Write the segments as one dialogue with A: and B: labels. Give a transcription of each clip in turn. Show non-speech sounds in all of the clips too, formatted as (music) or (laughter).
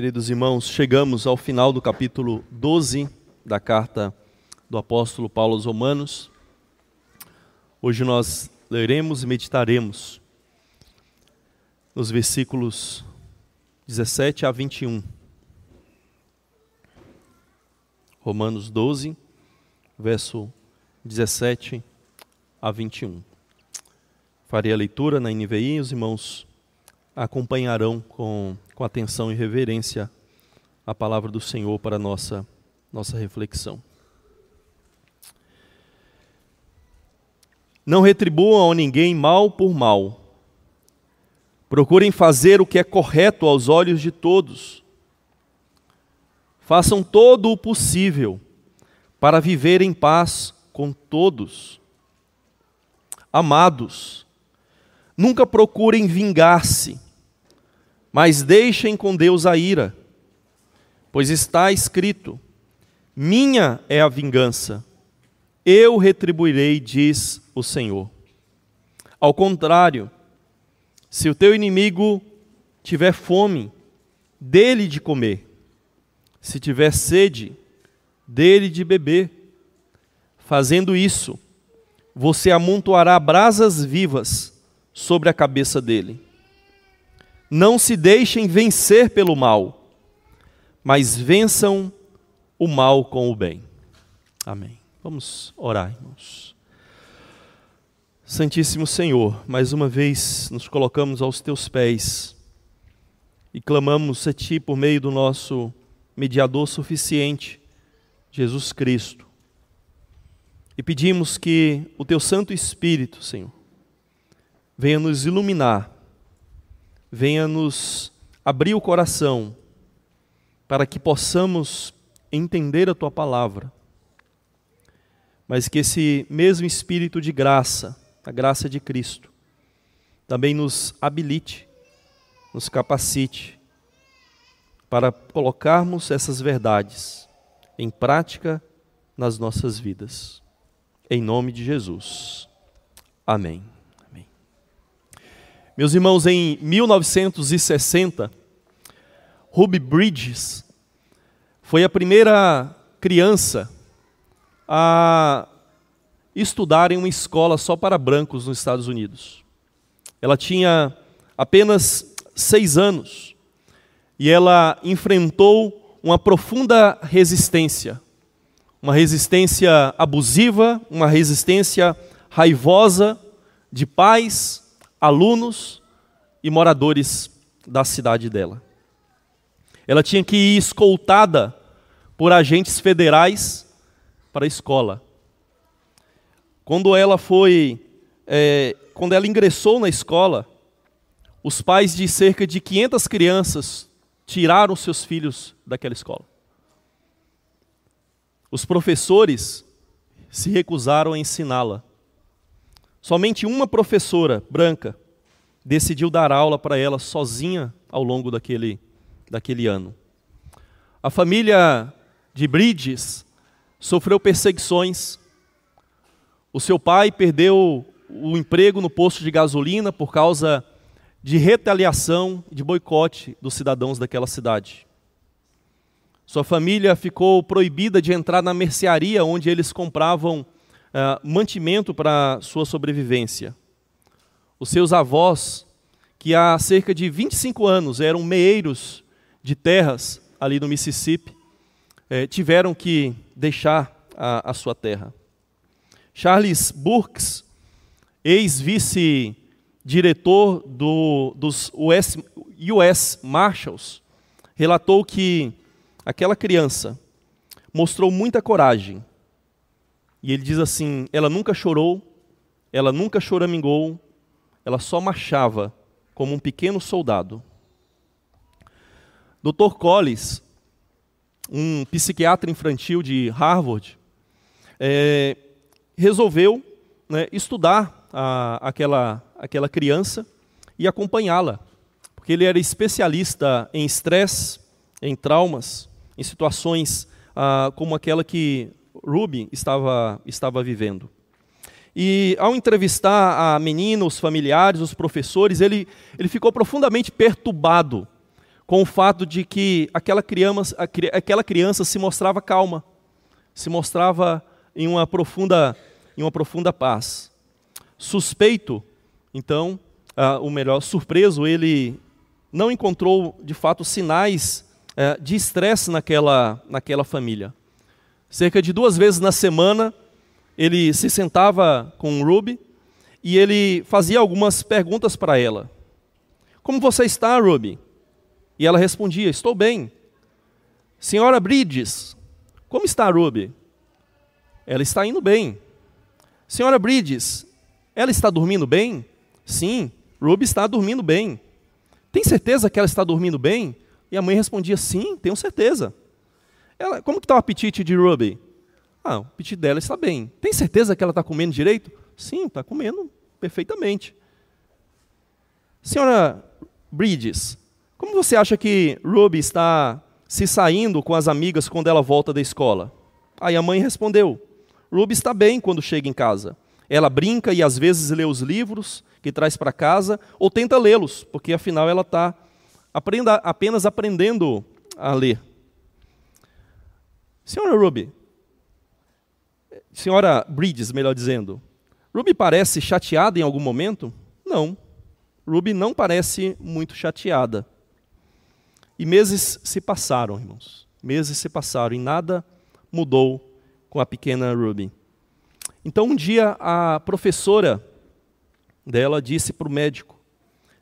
A: Queridos irmãos, chegamos ao final do capítulo 12 da carta do apóstolo Paulo aos Romanos. Hoje nós leremos e meditaremos nos versículos 17 a 21. Romanos 12, verso 17 a 21. Farei a leitura na NVI os irmãos acompanharão com, com atenção e reverência a palavra do Senhor para a nossa, nossa reflexão. Não retribuam a ninguém mal por mal. Procurem fazer o que é correto aos olhos de todos. Façam todo o possível para viver em paz com todos. Amados, Nunca procurem vingar-se, mas deixem com Deus a ira, pois está escrito: Minha é a vingança, eu retribuirei, diz o Senhor. Ao contrário, se o teu inimigo tiver fome, dele de comer, se tiver sede, dele de beber. Fazendo isso, você amontoará brasas vivas sobre a cabeça dele. Não se deixem vencer pelo mal, mas vençam o mal com o bem. Amém. Vamos orar, irmãos. Santíssimo Senhor, mais uma vez nos colocamos aos teus pés e clamamos a Ti por meio do nosso mediador suficiente, Jesus Cristo. E pedimos que o Teu Santo Espírito, Senhor, venha nos iluminar, venha nos abrir o coração, para que possamos entender a tua palavra, mas que esse mesmo espírito de graça, a graça de Cristo, também nos habilite, nos capacite para colocarmos essas verdades em prática nas nossas vidas. Em nome de Jesus. Amém. Meus irmãos, em 1960, Ruby Bridges foi a primeira criança a estudar em uma escola só para brancos nos Estados Unidos. Ela tinha apenas seis anos e ela enfrentou uma profunda resistência, uma resistência abusiva, uma resistência raivosa de pais, alunos e moradores da cidade dela. Ela tinha que ir escoltada por agentes federais para a escola. Quando ela foi, é, quando ela ingressou na escola, os pais de cerca de 500 crianças tiraram seus filhos daquela escola. Os professores se recusaram a ensiná-la. Somente uma professora branca decidiu dar aula para ela sozinha ao longo daquele, daquele ano. A família de Bridges sofreu perseguições. O seu pai perdeu o emprego no posto de gasolina por causa de retaliação de boicote dos cidadãos daquela cidade. Sua família ficou proibida de entrar na mercearia onde eles compravam uh, mantimento para sua sobrevivência. Os seus avós, que há cerca de 25 anos eram meeiros de terras ali no Mississippi, eh, tiveram que deixar a, a sua terra. Charles Burks, ex-vice-diretor do, dos US, US Marshals, relatou que aquela criança mostrou muita coragem e ele diz assim: ela nunca chorou, ela nunca choramingou, ela só marchava como um pequeno soldado. Dr. Collins, um psiquiatra infantil de Harvard, é, resolveu né, estudar a, aquela, aquela criança e acompanhá-la, porque ele era especialista em estresse, em traumas, em situações ah, como aquela que Ruby estava, estava vivendo. E ao entrevistar a menina, os familiares, os professores, ele, ele ficou profundamente perturbado com o fato de que aquela criança, aquela criança se mostrava calma, se mostrava em uma profunda, em uma profunda paz. Suspeito, então, ah, o melhor, surpreso, ele não encontrou de fato sinais eh, de estresse naquela, naquela família. Cerca de duas vezes na semana, ele se sentava com Ruby e ele fazia algumas perguntas para ela. Como você está, Ruby? E ela respondia: Estou bem. Senhora Bridges, como está Ruby? Ela está indo bem. Senhora Bridges, ela está dormindo bem? Sim, Ruby está dormindo bem. Tem certeza que ela está dormindo bem? E a mãe respondia: Sim, tenho certeza. Ela, como que está o apetite de Ruby? Ah, o apetite dela está bem. Tem certeza que ela está comendo direito? Sim, está comendo perfeitamente. Senhora Bridges, como você acha que Ruby está se saindo com as amigas quando ela volta da escola? Aí a mãe respondeu: Ruby está bem quando chega em casa. Ela brinca e às vezes lê os livros que traz para casa ou tenta lê-los, porque afinal ela está apenas aprendendo a ler. Senhora Ruby, senhora Bridges, melhor dizendo, Ruby parece chateada em algum momento? Não. Ruby não parece muito chateada. E meses se passaram, irmãos. Meses se passaram e nada mudou com a pequena Ruby. Então um dia a professora dela disse para o médico: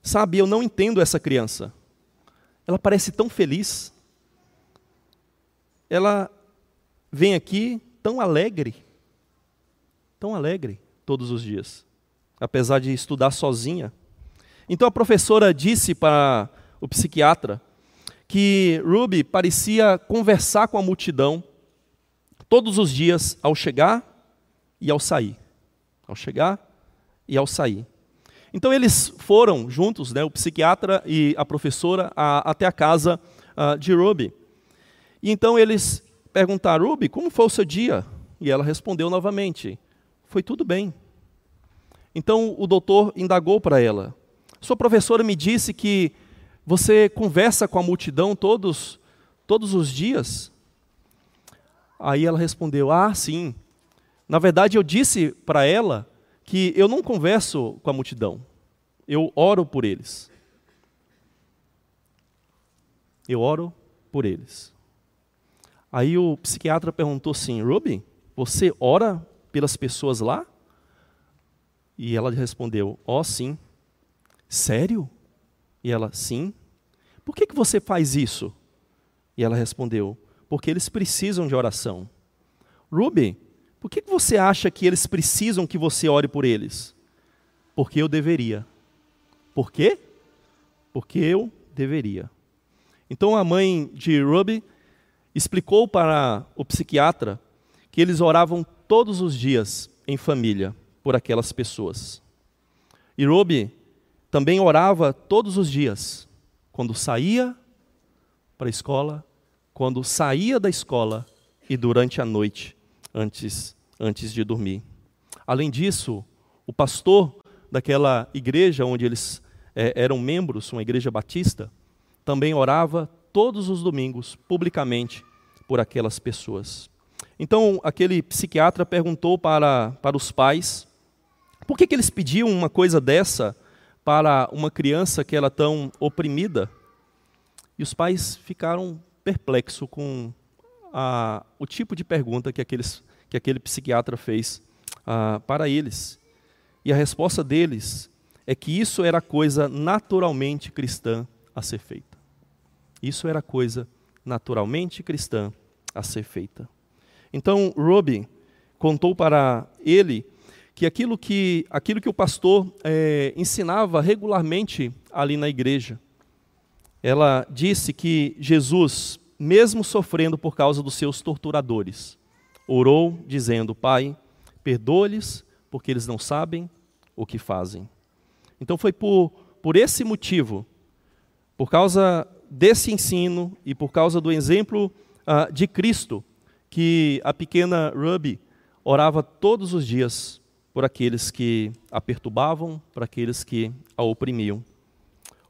A: Sabe, eu não entendo essa criança. Ela parece tão feliz. Ela vem aqui tão alegre. Tão alegre todos os dias, apesar de estudar sozinha. Então a professora disse para o psiquiatra que Ruby parecia conversar com a multidão todos os dias ao chegar e ao sair. Ao chegar e ao sair. Então eles foram juntos, né, o psiquiatra e a professora, a, até a casa uh, de Ruby. E então eles perguntaram, Ruby, como foi o seu dia? E ela respondeu novamente, foi tudo bem. Então o doutor indagou para ela: Sua professora me disse que você conversa com a multidão todos, todos os dias? Aí ela respondeu: Ah, sim. Na verdade, eu disse para ela que eu não converso com a multidão, eu oro por eles. Eu oro por eles. Aí o psiquiatra perguntou assim: Ruby, você ora pelas pessoas lá? E ela respondeu: Ó, oh, sim. Sério? E ela: Sim. Por que, que você faz isso? E ela respondeu: Porque eles precisam de oração. Ruby, por que, que você acha que eles precisam que você ore por eles? Porque eu deveria. Por quê? Porque eu deveria. Então a mãe de Ruby explicou para o psiquiatra que eles oravam todos os dias em família por aquelas pessoas. E também orava todos os dias, quando saía para a escola, quando saía da escola e durante a noite, antes, antes de dormir. Além disso, o pastor daquela igreja onde eles é, eram membros, uma igreja batista, também orava todos os domingos, publicamente, por aquelas pessoas. Então, aquele psiquiatra perguntou para, para os pais por que, que eles pediam uma coisa dessa para uma criança que era tão oprimida. E os pais ficaram perplexos com a, o tipo de pergunta que, aqueles, que aquele psiquiatra fez ah, para eles. E a resposta deles é que isso era coisa naturalmente cristã a ser feita. Isso era coisa naturalmente cristã a ser feita. Então, Ruby contou para ele que aquilo que, aquilo que o pastor é, ensinava regularmente ali na igreja. Ela disse que Jesus, mesmo sofrendo por causa dos seus torturadores, orou dizendo: Pai, perdoa-lhes, porque eles não sabem o que fazem. Então foi por, por esse motivo, por causa desse ensino e por causa do exemplo uh, de Cristo, que a pequena Ruby orava todos os dias por aqueles que a perturbavam, por aqueles que a oprimiam.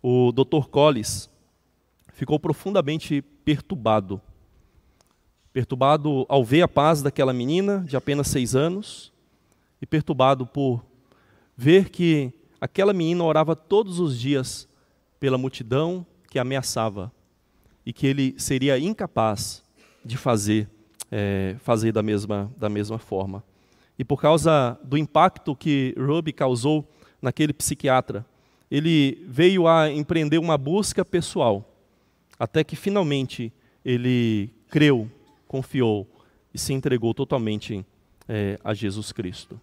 A: O Dr. Collis ficou profundamente perturbado. Perturbado ao ver a paz daquela menina de apenas seis anos e perturbado por ver que aquela menina orava todos os dias pela multidão que ameaçava e que ele seria incapaz de fazer é, fazer da mesma, da mesma forma. E por causa do impacto que Ruby causou naquele psiquiatra, ele veio a empreender uma busca pessoal, até que finalmente ele creu, confiou e se entregou totalmente é, a Jesus Cristo.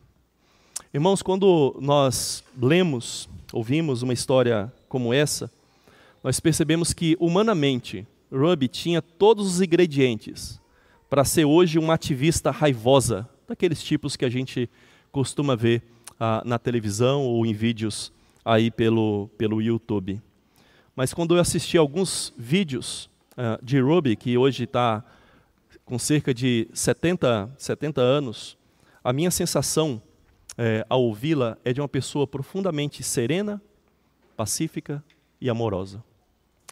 A: Irmãos, quando nós lemos, ouvimos uma história como essa, nós percebemos que, humanamente, Ruby tinha todos os ingredientes para ser hoje uma ativista raivosa, daqueles tipos que a gente costuma ver ah, na televisão ou em vídeos aí pelo, pelo YouTube. Mas quando eu assisti alguns vídeos ah, de Ruby, que hoje está com cerca de 70, 70 anos, a minha sensação é, ao ouvi-la é de uma pessoa profundamente serena, pacífica e amorosa.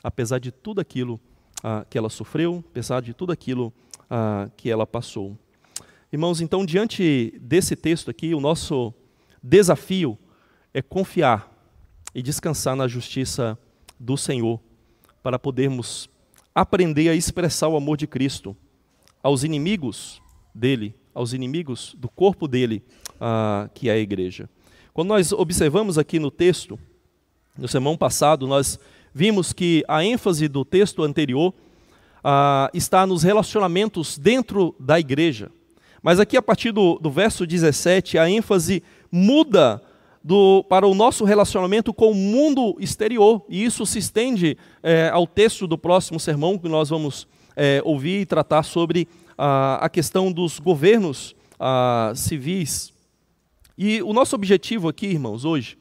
A: Apesar de tudo aquilo ah, que ela sofreu, apesar de tudo aquilo ah, que ela passou. Irmãos, então, diante desse texto aqui, o nosso desafio é confiar e descansar na justiça do Senhor, para podermos aprender a expressar o amor de Cristo aos inimigos dele, aos inimigos do corpo dele, ah, que é a igreja. Quando nós observamos aqui no texto, no sermão passado, nós vimos que a ênfase do texto anterior ah, está nos relacionamentos dentro da igreja. Mas aqui, a partir do, do verso 17, a ênfase muda do, para o nosso relacionamento com o mundo exterior. E isso se estende é, ao texto do próximo sermão que nós vamos é, ouvir e tratar sobre ah, a questão dos governos ah, civis. E o nosso objetivo aqui, irmãos, hoje,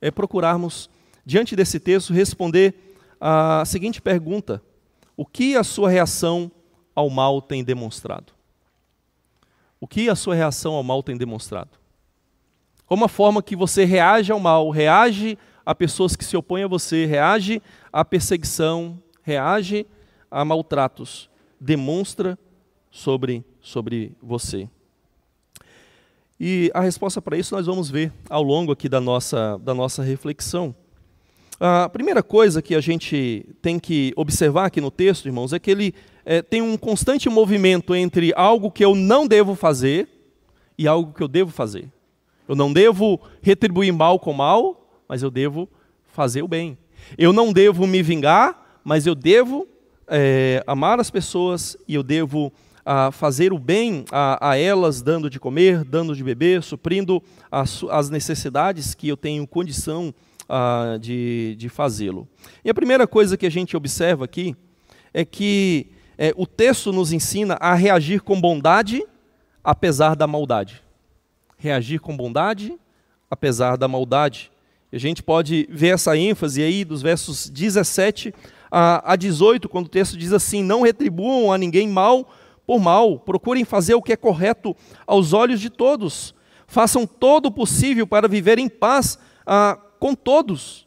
A: é procurarmos diante desse texto, responder a seguinte pergunta: O que a sua reação ao mal tem demonstrado? O que a sua reação ao mal tem demonstrado? Como a forma que você reage ao mal, reage a pessoas que se opõem a você, reage à perseguição, reage a maltratos, demonstra sobre, sobre você. E a resposta para isso nós vamos ver ao longo aqui da nossa, da nossa reflexão. A primeira coisa que a gente tem que observar aqui no texto, irmãos, é que ele é, tem um constante movimento entre algo que eu não devo fazer e algo que eu devo fazer. Eu não devo retribuir mal com mal, mas eu devo fazer o bem. Eu não devo me vingar, mas eu devo é, amar as pessoas e eu devo a, fazer o bem a, a, elas, dando de comer, dando de beber, suprindo as, as necessidades que eu tenho condição ah, de, de fazê-lo. E a primeira coisa que a gente observa aqui é que é, o texto nos ensina a reagir com bondade, apesar da maldade. Reagir com bondade, apesar da maldade. E a gente pode ver essa ênfase aí dos versos 17 a, a 18, quando o texto diz assim: Não retribuam a ninguém mal por mal, procurem fazer o que é correto aos olhos de todos, façam todo o possível para viver em paz ah, com todos.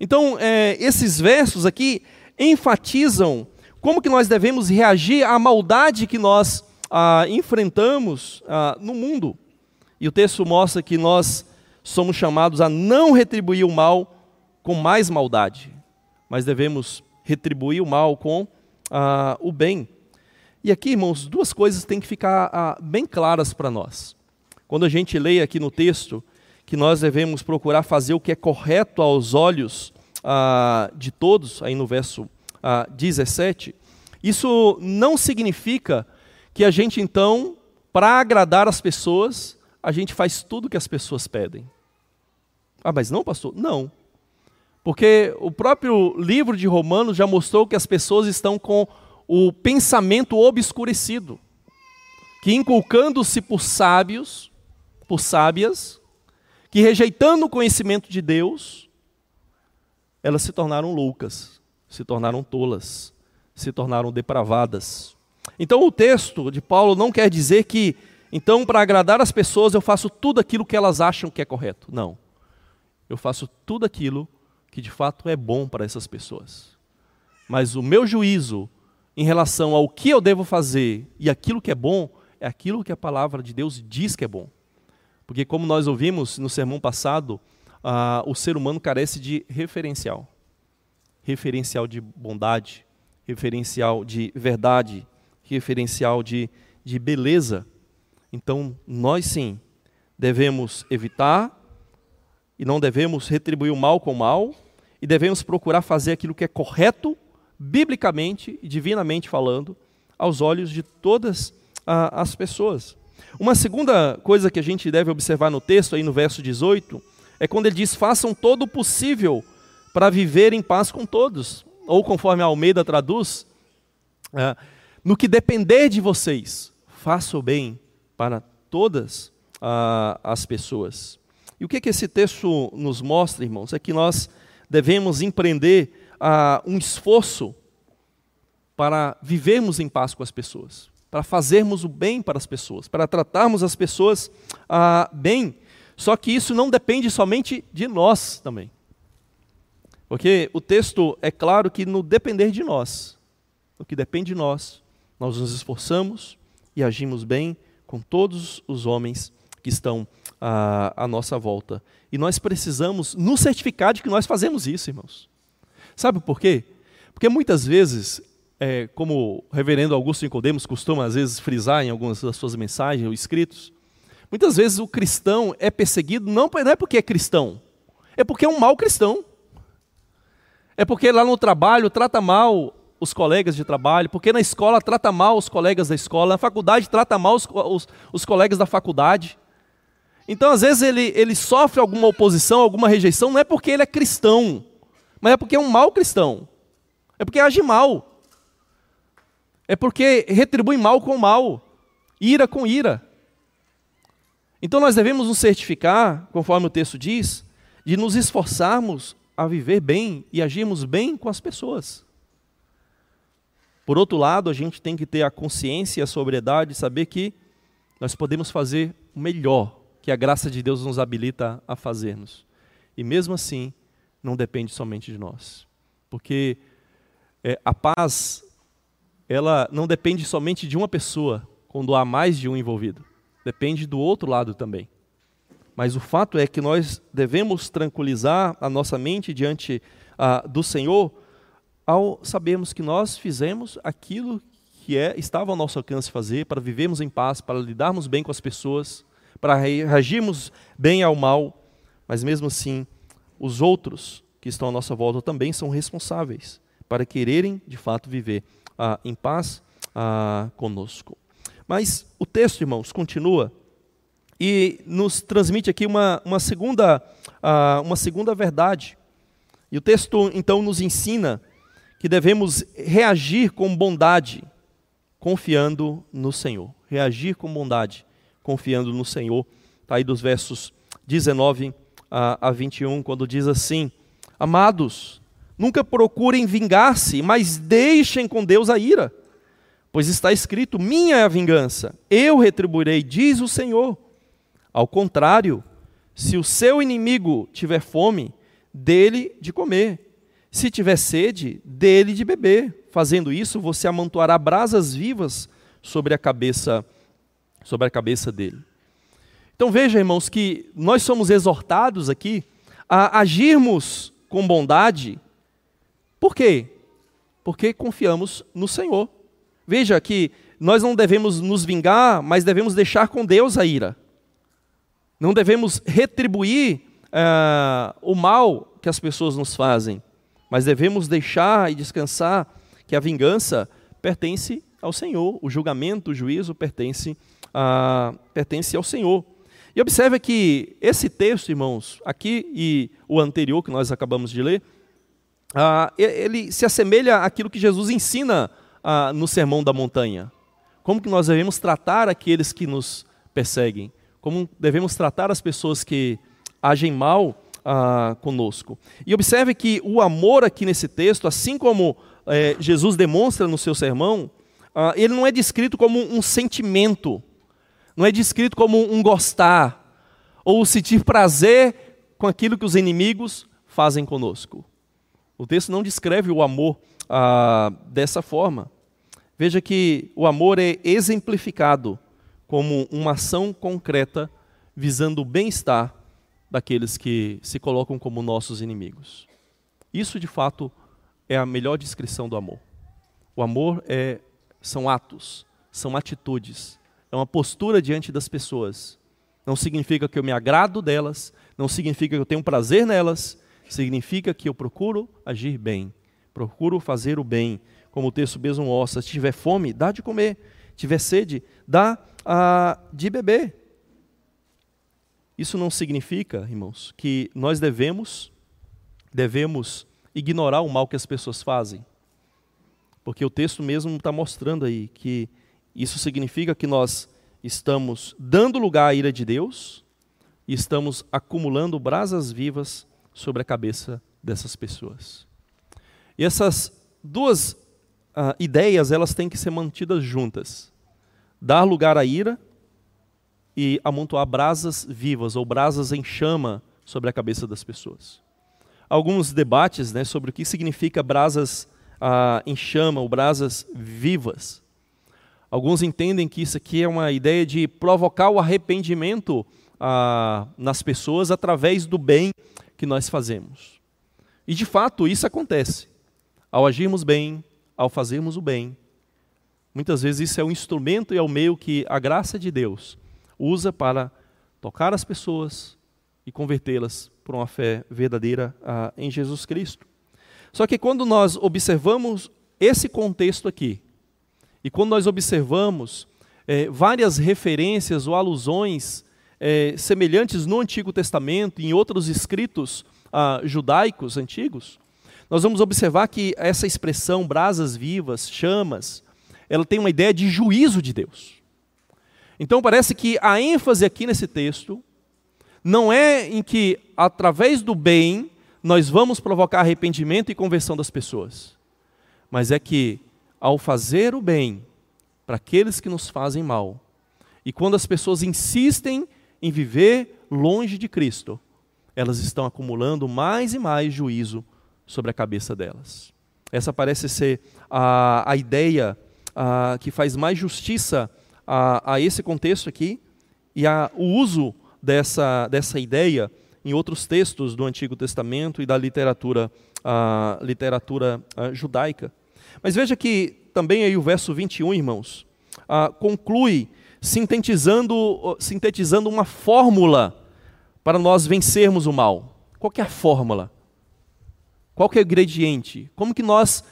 A: Então, é, esses versos aqui enfatizam como que nós devemos reagir à maldade que nós ah, enfrentamos ah, no mundo. E o texto mostra que nós somos chamados a não retribuir o mal com mais maldade, mas devemos retribuir o mal com ah, o bem. E aqui, irmãos, duas coisas têm que ficar ah, bem claras para nós. Quando a gente lê aqui no texto que nós devemos procurar fazer o que é correto aos olhos ah, de todos, aí no verso ah, 17, isso não significa que a gente então, para agradar as pessoas, a gente faz tudo o que as pessoas pedem. Ah, mas não, pastor? Não. Porque o próprio livro de Romanos já mostrou que as pessoas estão com o pensamento obscurecido, que inculcando-se por sábios, por sábias, que rejeitando o conhecimento de Deus, elas se tornaram loucas, se tornaram tolas, se tornaram depravadas. Então o texto de Paulo não quer dizer que, então, para agradar as pessoas, eu faço tudo aquilo que elas acham que é correto. Não. Eu faço tudo aquilo que de fato é bom para essas pessoas. Mas o meu juízo em relação ao que eu devo fazer e aquilo que é bom, é aquilo que a palavra de Deus diz que é bom. Porque, como nós ouvimos no sermão passado, ah, o ser humano carece de referencial referencial de bondade, referencial de verdade, referencial de, de beleza. Então, nós sim devemos evitar e não devemos retribuir o mal com o mal e devemos procurar fazer aquilo que é correto, biblicamente e divinamente falando, aos olhos de todas ah, as pessoas. Uma segunda coisa que a gente deve observar no texto, aí no verso 18, é quando ele diz: façam todo o possível para viver em paz com todos. Ou conforme a Almeida traduz, é, no que depender de vocês, faça o bem para todas ah, as pessoas. E o que, que esse texto nos mostra, irmãos? É que nós devemos empreender ah, um esforço para vivermos em paz com as pessoas, para fazermos o bem para as pessoas, para tratarmos as pessoas ah, bem. Só que isso não depende somente de nós também. Porque o texto é claro que no depender de nós, no que depende de nós, nós nos esforçamos e agimos bem com todos os homens que estão à, à nossa volta. E nós precisamos nos certificar de que nós fazemos isso, irmãos. Sabe por quê? Porque muitas vezes, é, como o reverendo Augusto Nicodemos costuma às vezes frisar em algumas das suas mensagens ou escritos, muitas vezes o cristão é perseguido não, não é porque é cristão, é porque é um mau cristão. É porque lá no trabalho trata mal os colegas de trabalho, porque na escola trata mal os colegas da escola, na faculdade trata mal os, os, os colegas da faculdade. Então, às vezes, ele, ele sofre alguma oposição, alguma rejeição, não é porque ele é cristão, mas é porque é um mau cristão. É porque age mal. É porque retribui mal com mal, ira com ira. Então, nós devemos nos certificar, conforme o texto diz, de nos esforçarmos a viver bem e agirmos bem com as pessoas. Por outro lado, a gente tem que ter a consciência e a sobriedade de saber que nós podemos fazer o melhor que a graça de Deus nos habilita a fazermos. E mesmo assim, não depende somente de nós. Porque é, a paz, ela não depende somente de uma pessoa, quando há mais de um envolvido. Depende do outro lado também. Mas o fato é que nós devemos tranquilizar a nossa mente diante ah, do Senhor ao sabermos que nós fizemos aquilo que é, estava ao nosso alcance fazer para vivermos em paz, para lidarmos bem com as pessoas, para reagirmos bem ao mal, mas mesmo assim, os outros que estão à nossa volta também são responsáveis para quererem de fato viver ah, em paz ah, conosco. Mas o texto, irmãos, continua e nos transmite aqui uma, uma, segunda, uh, uma segunda verdade. E o texto então nos ensina que devemos reagir com bondade, confiando no Senhor. Reagir com bondade, confiando no Senhor. Está aí dos versos 19 a, a 21, quando diz assim: Amados, nunca procurem vingar-se, mas deixem com Deus a ira. Pois está escrito: Minha é a vingança, eu retribuirei, diz o Senhor. Ao contrário, se o seu inimigo tiver fome, dele de comer. Se tiver sede, dele de beber. Fazendo isso, você amontoará brasas vivas sobre a cabeça sobre a cabeça dele. Então veja, irmãos, que nós somos exortados aqui a agirmos com bondade. Por quê? Porque confiamos no Senhor. Veja que nós não devemos nos vingar, mas devemos deixar com Deus a ira. Não devemos retribuir uh, o mal que as pessoas nos fazem, mas devemos deixar e descansar que a vingança pertence ao Senhor, o julgamento, o juízo pertence, uh, pertence ao Senhor. E observe que esse texto, irmãos, aqui e o anterior que nós acabamos de ler, uh, ele se assemelha àquilo que Jesus ensina uh, no Sermão da Montanha. Como que nós devemos tratar aqueles que nos perseguem como devemos tratar as pessoas que agem mal ah, conosco. E observe que o amor aqui nesse texto, assim como eh, Jesus demonstra no seu sermão, ah, ele não é descrito como um sentimento, não é descrito como um gostar, ou sentir prazer com aquilo que os inimigos fazem conosco. O texto não descreve o amor ah, dessa forma. Veja que o amor é exemplificado como uma ação concreta visando o bem-estar daqueles que se colocam como nossos inimigos. Isso, de fato, é a melhor descrição do amor. O amor é, são atos, são atitudes, é uma postura diante das pessoas. Não significa que eu me agrado delas, não significa que eu tenho prazer nelas, significa que eu procuro agir bem, procuro fazer o bem, como o texto mesmo mostra. Se tiver fome, dá de comer, se tiver sede, dá ah, de beber. Isso não significa, irmãos, que nós devemos devemos ignorar o mal que as pessoas fazem. Porque o texto mesmo está mostrando aí que isso significa que nós estamos dando lugar à ira de Deus e estamos acumulando brasas vivas sobre a cabeça dessas pessoas. E essas duas uh, ideias, elas têm que ser mantidas juntas. Dar lugar à ira e amontoar brasas vivas ou brasas em chama sobre a cabeça das pessoas. Alguns debates né, sobre o que significa brasas ah, em chama ou brasas vivas. Alguns entendem que isso aqui é uma ideia de provocar o arrependimento ah, nas pessoas através do bem que nós fazemos. E de fato isso acontece. Ao agirmos bem, ao fazermos o bem, muitas vezes isso é o instrumento e é o meio que a graça de Deus usa para tocar as pessoas e convertê-las por uma fé verdadeira ah, em Jesus Cristo. Só que quando nós observamos esse contexto aqui, e quando nós observamos é, várias referências ou alusões é, semelhantes no Antigo Testamento e em outros escritos ah, judaicos antigos, nós vamos observar que essa expressão brasas vivas, chamas, ela tem uma ideia de juízo de Deus. Então parece que a ênfase aqui nesse texto não é em que, através do bem, nós vamos provocar arrependimento e conversão das pessoas, mas é que, ao fazer o bem para aqueles que nos fazem mal, e quando as pessoas insistem em viver longe de Cristo, elas estão acumulando mais e mais juízo sobre a cabeça delas. Essa parece ser a, a ideia a, que faz mais justiça a, a esse contexto aqui e a, o uso dessa, dessa ideia em outros textos do Antigo Testamento e da literatura, a, literatura a, judaica. Mas veja que também aí o verso 21, irmãos, a, conclui sintetizando, sintetizando uma fórmula para nós vencermos o mal. Qual é a fórmula? Qual é o ingrediente? Como que nós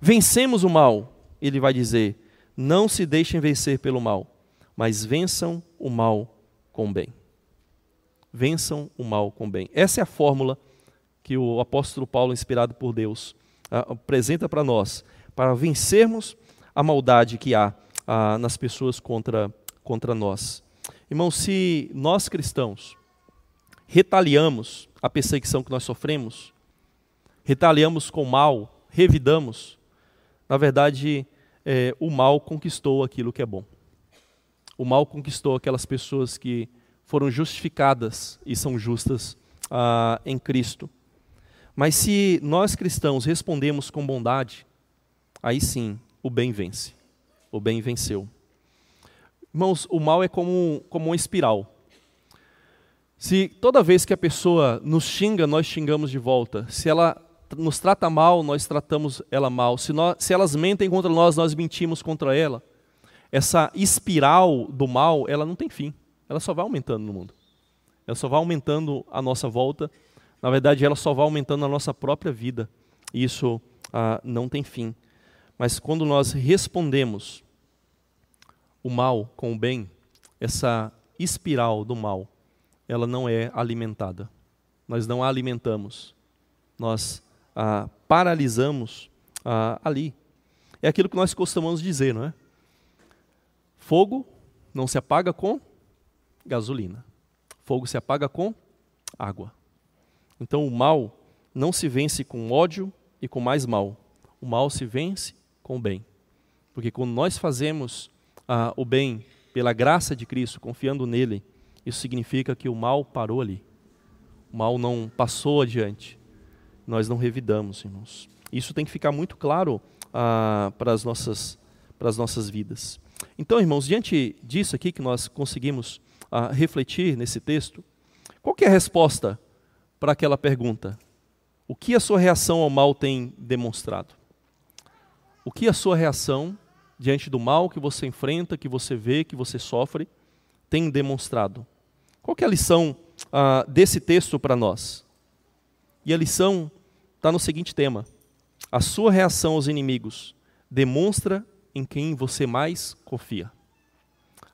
A: vencemos o mal? Ele vai dizer: não se deixem vencer pelo mal, mas vençam o mal com bem. Vençam o mal com bem. Essa é a fórmula que o apóstolo Paulo, inspirado por Deus, apresenta para nós, para vencermos a maldade que há nas pessoas contra, contra nós. Irmãos, se nós cristãos retaliamos a perseguição que nós sofremos, retaliamos com mal, revidamos, na verdade, é, o mal conquistou aquilo que é bom. O mal conquistou aquelas pessoas que foram justificadas e são justas ah, em Cristo. Mas se nós cristãos respondemos com bondade, aí sim o bem vence. O bem venceu. Irmãos, o mal é como, como uma espiral. Se toda vez que a pessoa nos xinga, nós xingamos de volta. Se ela nos trata mal, nós tratamos ela mal. Se, nós, se elas mentem contra nós, nós mentimos contra ela. Essa espiral do mal, ela não tem fim. Ela só vai aumentando no mundo. Ela só vai aumentando a nossa volta. Na verdade, ela só vai aumentando a nossa própria vida. E isso ah, não tem fim. Mas quando nós respondemos o mal com o bem, essa espiral do mal, ela não é alimentada. Nós não a alimentamos. Nós ah, paralisamos ah, ali. É aquilo que nós costumamos dizer, não é? Fogo não se apaga com gasolina. Fogo se apaga com água. Então o mal não se vence com ódio e com mais mal. O mal se vence com o bem. Porque quando nós fazemos ah, o bem pela graça de Cristo, confiando nele, isso significa que o mal parou ali. O mal não passou adiante nós não revidamos, irmãos. Isso tem que ficar muito claro ah, para, as nossas, para as nossas vidas. Então, irmãos, diante disso aqui que nós conseguimos ah, refletir nesse texto, qual é a resposta para aquela pergunta? O que a sua reação ao mal tem demonstrado? O que a sua reação diante do mal que você enfrenta, que você vê, que você sofre, tem demonstrado? Qual é a lição ah, desse texto para nós? E a lição está no seguinte tema: a sua reação aos inimigos demonstra em quem você mais confia.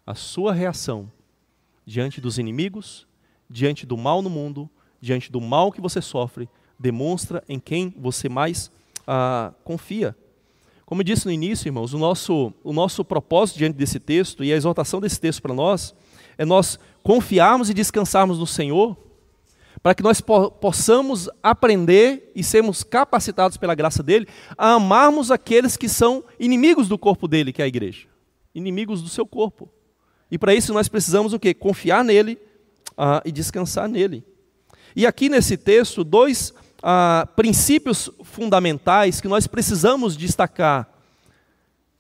A: A sua reação diante dos inimigos, diante do mal no mundo, diante do mal que você sofre, demonstra em quem você mais ah, confia. Como eu disse no início, irmãos, o nosso, o nosso propósito diante desse texto e a exortação desse texto para nós é nós confiarmos e descansarmos no Senhor, para que nós po possamos aprender e sermos capacitados pela graça dele a amarmos aqueles que são inimigos do corpo dele, que é a igreja, inimigos do seu corpo. E para isso nós precisamos o quê? Confiar nele uh, e descansar nele. E aqui nesse texto, dois uh, princípios fundamentais que nós precisamos destacar,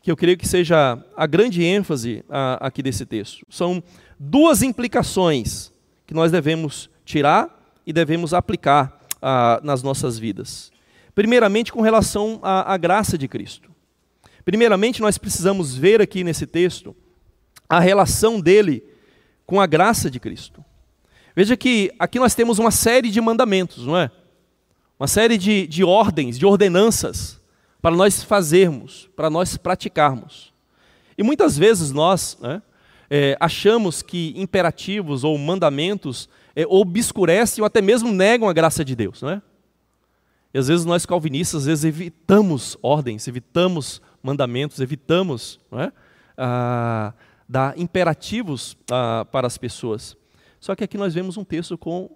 A: que eu creio que seja a grande ênfase uh, aqui desse texto. São duas implicações que nós devemos tirar e devemos aplicar ah, nas nossas vidas. Primeiramente, com relação à, à graça de Cristo. Primeiramente, nós precisamos ver aqui nesse texto a relação dele com a graça de Cristo. Veja que aqui nós temos uma série de mandamentos, não é? Uma série de, de ordens, de ordenanças para nós fazermos, para nós praticarmos. E muitas vezes nós né, é, achamos que imperativos ou mandamentos é, obscurecem ou até mesmo negam a graça de Deus, não é? E às vezes nós calvinistas, às vezes evitamos ordens, evitamos mandamentos, evitamos é? ah, dar imperativos ah, para as pessoas. Só que aqui nós vemos um texto com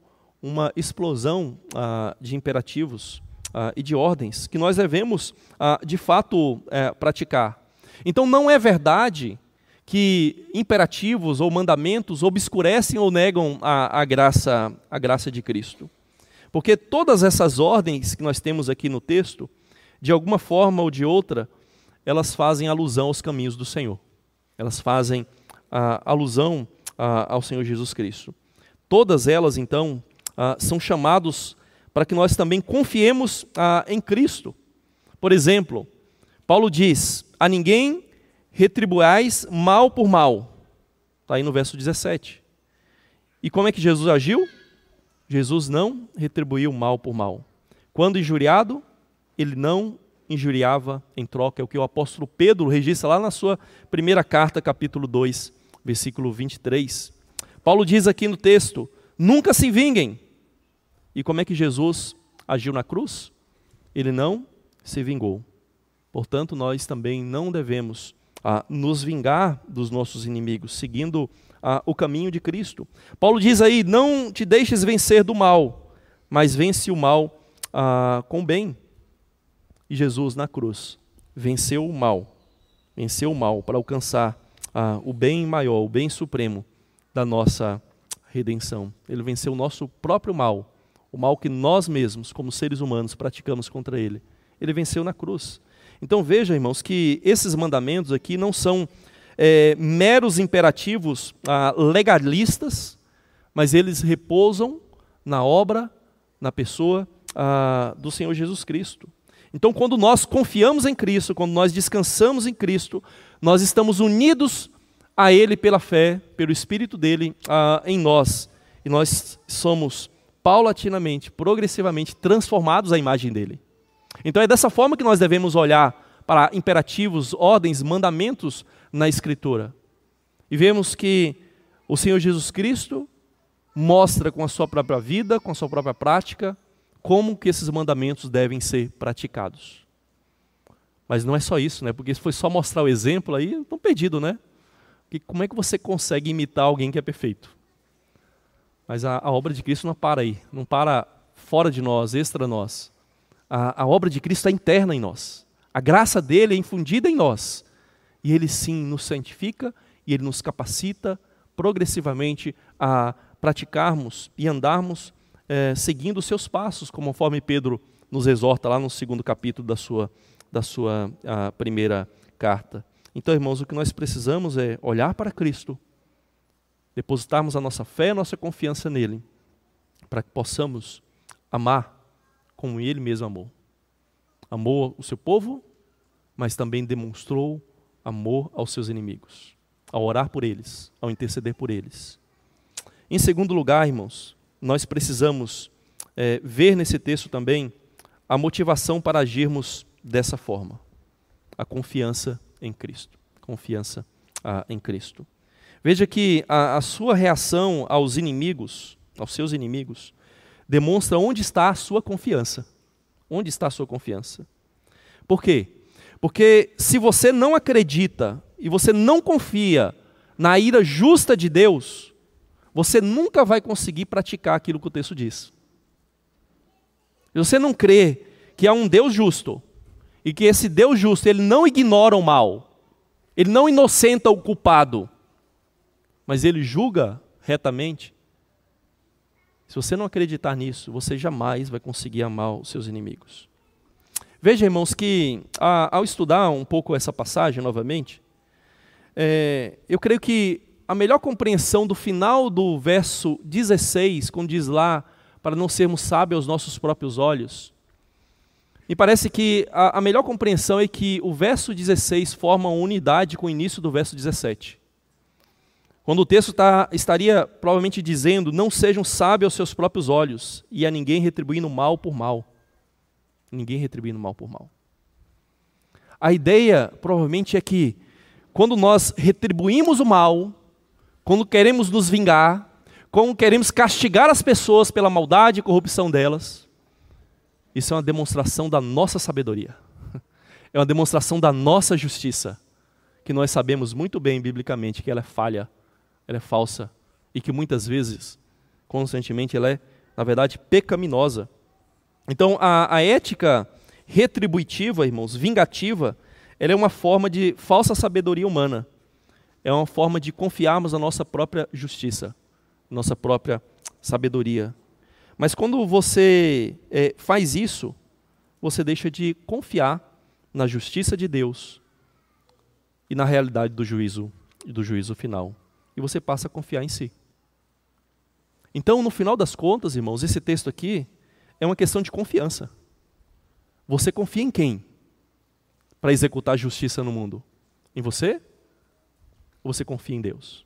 A: uma explosão ah, de imperativos ah, e de ordens que nós devemos, ah, de fato, é, praticar. Então não é verdade que imperativos ou mandamentos obscurecem ou negam a, a, graça, a graça de Cristo. Porque todas essas ordens que nós temos aqui no texto, de alguma forma ou de outra, elas fazem alusão aos caminhos do Senhor. Elas fazem a, alusão a, ao Senhor Jesus Cristo. Todas elas, então, a, são chamados para que nós também confiemos em Cristo. Por exemplo, Paulo diz: a ninguém retribuais mal por mal. Está aí no verso 17. E como é que Jesus agiu? Jesus não retribuiu mal por mal. Quando injuriado, ele não injuriava em troca. É o que o apóstolo Pedro registra lá na sua primeira carta, capítulo 2, versículo 23. Paulo diz aqui no texto: nunca se vinguem. E como é que Jesus agiu na cruz? Ele não se vingou. Portanto, nós também não devemos a nos vingar dos nossos inimigos, seguindo a, o caminho de Cristo. Paulo diz aí: não te deixes vencer do mal, mas vence o mal a, com o bem. E Jesus na cruz venceu o mal, venceu o mal para alcançar a, o bem maior, o bem supremo da nossa redenção. Ele venceu o nosso próprio mal, o mal que nós mesmos, como seres humanos, praticamos contra ele. Ele venceu na cruz. Então veja, irmãos, que esses mandamentos aqui não são é, meros imperativos ah, legalistas, mas eles repousam na obra, na pessoa ah, do Senhor Jesus Cristo. Então, quando nós confiamos em Cristo, quando nós descansamos em Cristo, nós estamos unidos a Ele pela fé, pelo Espírito dele ah, em nós. E nós somos paulatinamente, progressivamente transformados à imagem dele. Então é dessa forma que nós devemos olhar para imperativos, ordens, mandamentos na Escritura. E vemos que o Senhor Jesus Cristo mostra com a sua própria vida, com a sua própria prática, como que esses mandamentos devem ser praticados. Mas não é só isso, né? Porque se foi só mostrar o exemplo aí, estão perdido, né? Que como é que você consegue imitar alguém que é perfeito? Mas a, a obra de Cristo não para aí, não para fora de nós, extra nós a, a obra de Cristo é interna em nós. A graça dele é infundida em nós. E ele sim nos santifica e ele nos capacita progressivamente a praticarmos e andarmos é, seguindo os seus passos, conforme Pedro nos exorta lá no segundo capítulo da sua, da sua primeira carta. Então, irmãos, o que nós precisamos é olhar para Cristo, depositarmos a nossa fé e a nossa confiança nele, para que possamos amar como ele mesmo amou. Amou o seu povo, mas também demonstrou amor aos seus inimigos, ao orar por eles, ao interceder por eles. Em segundo lugar, irmãos, nós precisamos é, ver nesse texto também a motivação para agirmos dessa forma: a confiança em Cristo. Confiança ah, em Cristo. Veja que a, a sua reação aos inimigos, aos seus inimigos, demonstra onde está a sua confiança. Onde está a sua confiança? Por quê? Porque se você não acredita e você não confia na ira justa de Deus, você nunca vai conseguir praticar aquilo que o texto diz. Se você não crê que há um Deus justo e que esse Deus justo ele não ignora o mal, ele não inocenta o culpado, mas ele julga retamente. Se você não acreditar nisso, você jamais vai conseguir amar os seus inimigos. Veja, irmãos, que a, ao estudar um pouco essa passagem novamente, é, eu creio que a melhor compreensão do final do verso 16, quando diz lá, para não sermos sábios aos nossos próprios olhos, me parece que a, a melhor compreensão é que o verso 16 forma uma unidade com o início do verso 17. Quando o texto tá, estaria provavelmente dizendo: Não sejam sábios aos seus próprios olhos, e a ninguém retribuindo mal por mal. Ninguém retribuindo mal por mal. A ideia provavelmente é que, quando nós retribuímos o mal, quando queremos nos vingar, quando queremos castigar as pessoas pela maldade e corrupção delas, isso é uma demonstração da nossa sabedoria. (laughs) É uma demonstração da nossa justiça, que nós sabemos muito bem biblicamente que ela é falha, ela é falsa e que muitas vezes, constantemente, ela é, na verdade, pecaminosa. Então, a, a ética retributiva, irmãos, vingativa, ela é uma forma de falsa sabedoria humana. É uma forma de confiarmos na nossa própria justiça, nossa própria sabedoria. Mas quando você é, faz isso, você deixa de confiar na justiça de Deus e na realidade do juízo do juízo final. E você passa a confiar em si. Então, no final das contas, irmãos, esse texto aqui é uma questão de confiança. Você confia em quem para executar a justiça no mundo? Em você? Ou você confia em Deus?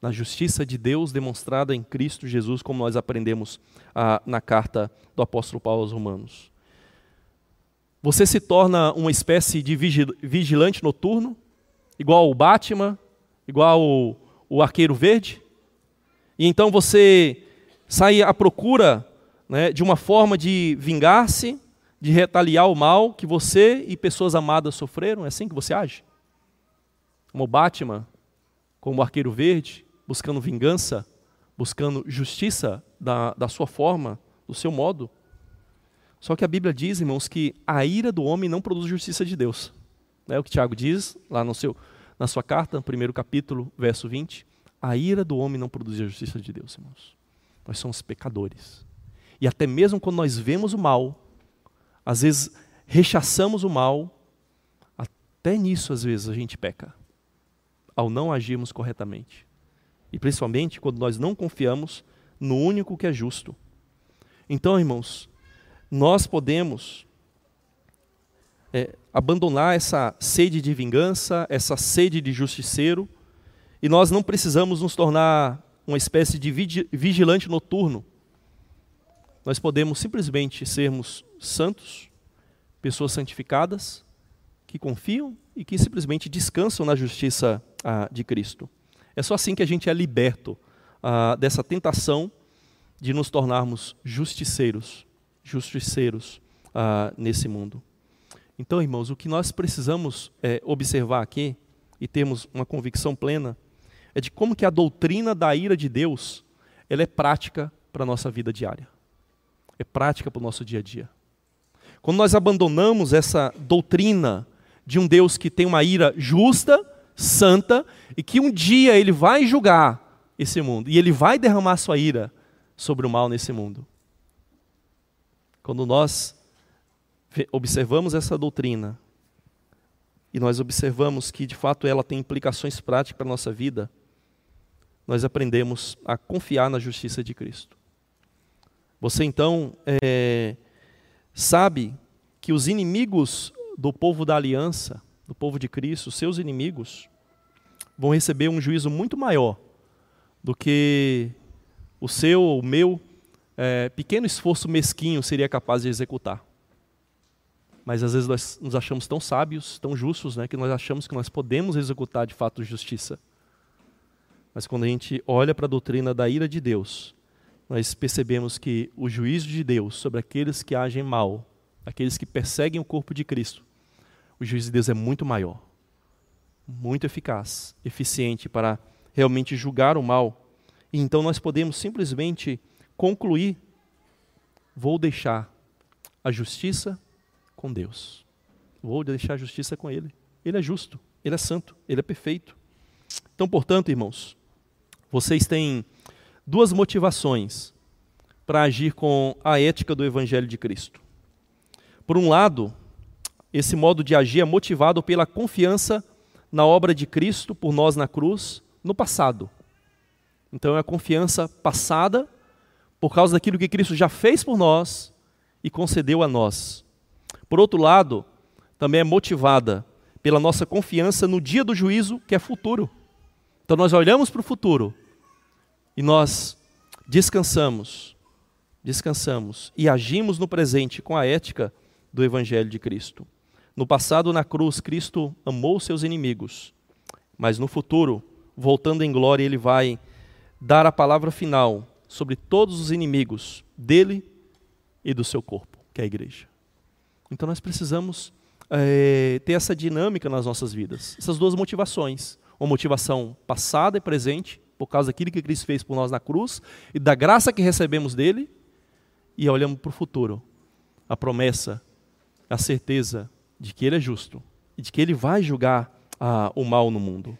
A: na justiça de Deus demonstrada em Cristo Jesus, como nós aprendemos ah, na carta do apóstolo Paulo aos Romanos. Você se torna uma espécie de vigilante noturno, igual o Batman, igual o, arqueiro verde, e então você sai à procura né, de uma forma de vingar-se, de retaliar o mal que você e pessoas amadas sofreram? É assim que você age? Como Batman, como o arqueiro verde, buscando vingança, buscando justiça da, da sua forma, do seu modo. Só que a Bíblia diz, irmãos, que a ira do homem não produz justiça de Deus. É o que Tiago diz lá no seu, na sua carta, primeiro capítulo, verso 20. A ira do homem não produz a justiça de Deus, irmãos. Nós somos pecadores. E até mesmo quando nós vemos o mal, às vezes rechaçamos o mal, até nisso às vezes a gente peca, ao não agirmos corretamente. E principalmente quando nós não confiamos no único que é justo. Então, irmãos, nós podemos é, abandonar essa sede de vingança, essa sede de justiceiro, e nós não precisamos nos tornar uma espécie de vigilante noturno. Nós podemos simplesmente sermos santos, pessoas santificadas, que confiam e que simplesmente descansam na justiça ah, de Cristo. É só assim que a gente é liberto ah, dessa tentação de nos tornarmos justiceiros, justiceiros ah, nesse mundo. Então, irmãos, o que nós precisamos é, observar aqui e termos uma convicção plena é de como que a doutrina da ira de Deus ela é prática para a nossa vida diária. É prática para o nosso dia a dia. Quando nós abandonamos essa doutrina de um Deus que tem uma ira justa, santa e que um dia ele vai julgar esse mundo e ele vai derramar sua ira sobre o mal nesse mundo. Quando nós observamos essa doutrina e nós observamos que de fato ela tem implicações práticas para a nossa vida, nós aprendemos a confiar na justiça de Cristo. Você então é, sabe que os inimigos do povo da aliança, do povo de Cristo, seus inimigos, vão receber um juízo muito maior do que o seu o meu é, pequeno esforço mesquinho seria capaz de executar. Mas às vezes nós nos achamos tão sábios, tão justos, né, que nós achamos que nós podemos executar de fato justiça. Mas quando a gente olha para a doutrina da ira de Deus, nós percebemos que o juízo de Deus sobre aqueles que agem mal, aqueles que perseguem o corpo de Cristo, o juízo de Deus é muito maior, muito eficaz, eficiente para realmente julgar o mal. E então nós podemos simplesmente concluir: vou deixar a justiça com Deus. Vou deixar a justiça com Ele. Ele é justo, Ele é santo, Ele é perfeito. Então, portanto, irmãos, vocês têm duas motivações para agir com a ética do Evangelho de Cristo. Por um lado, esse modo de agir é motivado pela confiança na obra de Cristo por nós na cruz no passado. Então é a confiança passada por causa daquilo que Cristo já fez por nós e concedeu a nós. Por outro lado, também é motivada pela nossa confiança no dia do juízo que é futuro. Então nós olhamos para o futuro e nós descansamos, descansamos e agimos no presente com a ética do Evangelho de Cristo. No passado, na cruz, Cristo amou seus inimigos, mas no futuro, voltando em glória, ele vai dar a palavra final sobre todos os inimigos dele e do seu corpo, que é a igreja. Então nós precisamos é, ter essa dinâmica nas nossas vidas, essas duas motivações: uma motivação passada e presente, por causa daquilo que Cristo fez por nós na cruz e da graça que recebemos dele, e olhamos para o futuro, a promessa, a certeza de que ele é justo e de que ele vai julgar ah, o mal no mundo.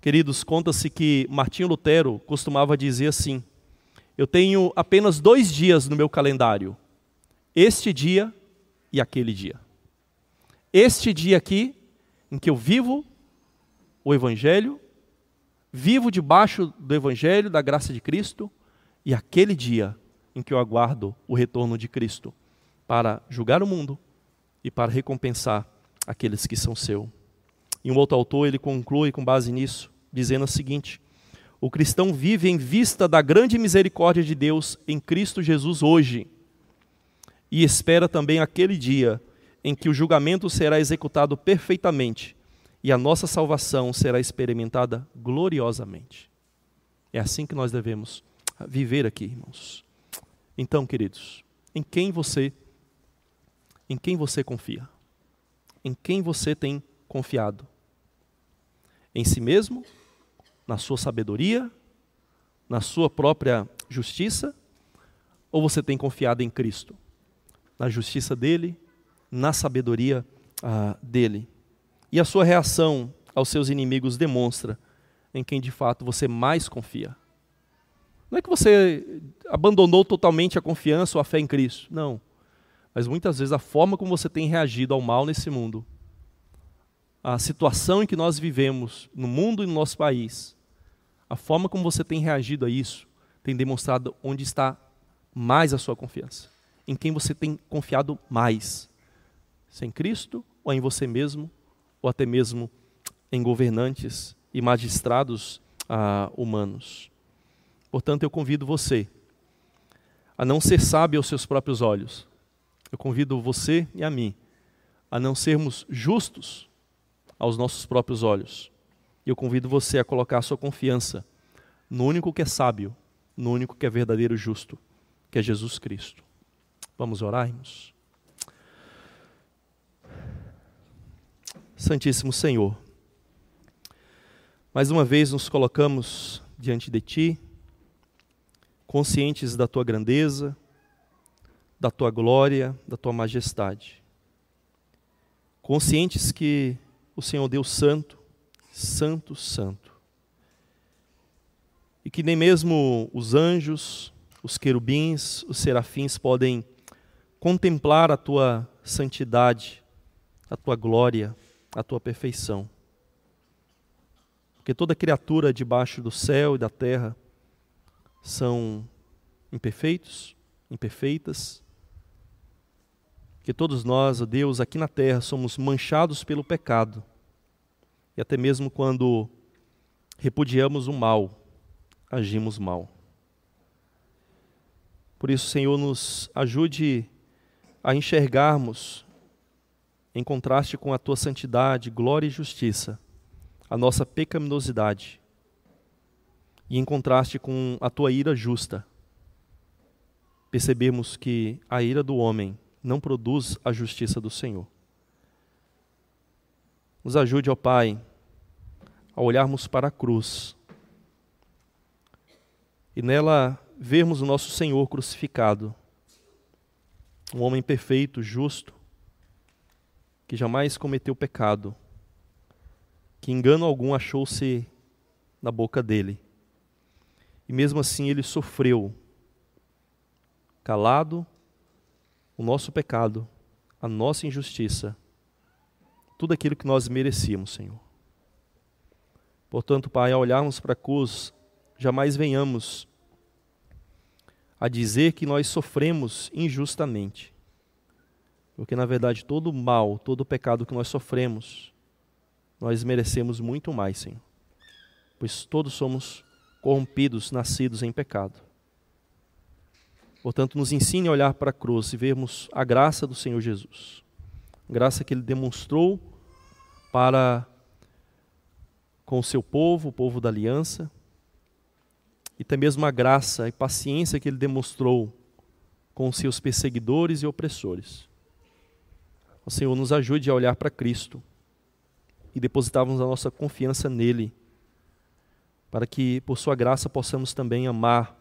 A: Queridos, conta-se que Martinho Lutero costumava dizer assim: Eu tenho apenas dois dias no meu calendário, este dia e aquele dia. Este dia aqui, em que eu vivo o Evangelho, vivo debaixo do Evangelho, da graça de Cristo, e aquele dia em que eu aguardo o retorno de Cristo para julgar o mundo e para recompensar aqueles que são seu. E um outro autor, ele conclui com base nisso, dizendo o seguinte: O cristão vive em vista da grande misericórdia de Deus em Cristo Jesus hoje, e espera também aquele dia em que o julgamento será executado perfeitamente e a nossa salvação será experimentada gloriosamente. É assim que nós devemos viver aqui, irmãos. Então, queridos, em quem você em quem você confia? Em quem você tem confiado? Em si mesmo? Na sua sabedoria? Na sua própria justiça? Ou você tem confiado em Cristo? Na justiça dele? Na sabedoria ah, dele? E a sua reação aos seus inimigos demonstra em quem de fato você mais confia. Não é que você abandonou totalmente a confiança ou a fé em Cristo. Não. Mas muitas vezes a forma como você tem reagido ao mal nesse mundo, a situação em que nós vivemos no mundo e no nosso país, a forma como você tem reagido a isso, tem demonstrado onde está mais a sua confiança. Em quem você tem confiado mais. Se é em Cristo ou em você mesmo, ou até mesmo em governantes e magistrados ah, humanos. Portanto, eu convido você a não ser sábio aos seus próprios olhos, eu convido você e a mim a não sermos justos aos nossos próprios olhos. E eu convido você a colocar a sua confiança no único que é sábio, no único que é verdadeiro justo, que é Jesus Cristo. Vamos orar, irmãos? Santíssimo Senhor, mais uma vez nos colocamos diante de Ti, conscientes da Tua grandeza, da tua glória, da tua majestade. Conscientes que o Senhor Deus Santo, Santo, Santo. E que nem mesmo os anjos, os querubins, os serafins podem contemplar a tua santidade, a tua glória, a tua perfeição. Porque toda criatura debaixo do céu e da terra são imperfeitos, imperfeitas. Que todos nós, ó Deus, aqui na terra somos manchados pelo pecado. E até mesmo quando repudiamos o mal, agimos mal. Por isso, Senhor, nos ajude a enxergarmos, em contraste com a tua santidade, glória e justiça, a nossa pecaminosidade, e em contraste com a tua ira justa, percebemos que a ira do homem não produz a justiça do Senhor. Nos ajude, ó Pai, a olharmos para a cruz e nela vermos o nosso Senhor crucificado, um homem perfeito, justo, que jamais cometeu pecado, que engano algum achou-se na boca dele. E mesmo assim ele sofreu, calado, o nosso pecado, a nossa injustiça, tudo aquilo que nós merecíamos, Senhor. Portanto, Pai, ao olharmos para a cruz, jamais venhamos a dizer que nós sofremos injustamente. Porque, na verdade, todo mal, todo pecado que nós sofremos, nós merecemos muito mais, Senhor. Pois todos somos corrompidos, nascidos em pecado. Portanto, nos ensine a olhar para a cruz e vermos a graça do Senhor Jesus. Graça que Ele demonstrou para com o seu povo, o povo da aliança, e também mesmo a graça e paciência que ele demonstrou com seus perseguidores e opressores. O Senhor nos ajude a olhar para Cristo e depositarmos a nossa confiança nele, para que por sua graça possamos também amar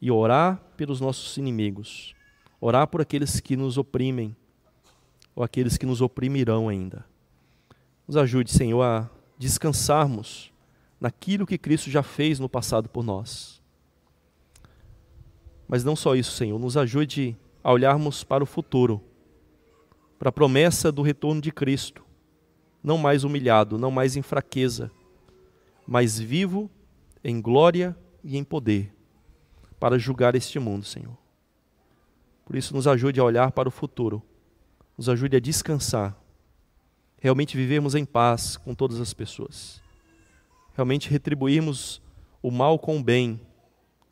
A: e orar pelos nossos inimigos, orar por aqueles que nos oprimem ou aqueles que nos oprimirão ainda. Nos ajude, Senhor, a descansarmos naquilo que Cristo já fez no passado por nós. Mas não só isso, Senhor, nos ajude a olharmos para o futuro, para a promessa do retorno de Cristo, não mais humilhado, não mais em fraqueza, mas vivo em glória e em poder, para julgar este mundo, Senhor. Por isso, nos ajude a olhar para o futuro, nos ajude a descansar, realmente vivermos em paz com todas as pessoas realmente retribuirmos o mal com o bem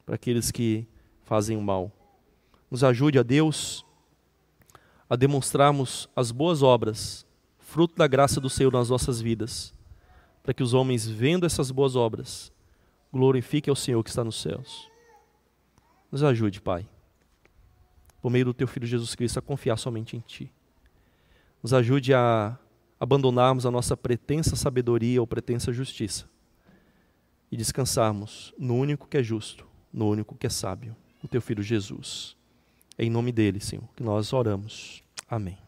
A: para aqueles que fazem o mal. Nos ajude a Deus a demonstrarmos as boas obras, fruto da graça do Senhor nas nossas vidas, para que os homens, vendo essas boas obras, glorifiquem ao Senhor que está nos céus. Nos ajude, Pai, por meio do Teu Filho Jesus Cristo, a confiar somente em Ti. Nos ajude a abandonarmos a nossa pretensa sabedoria ou pretensa justiça e descansarmos no único que é justo, no único que é sábio, o teu filho Jesus. É em nome dele, Senhor, que nós oramos. Amém.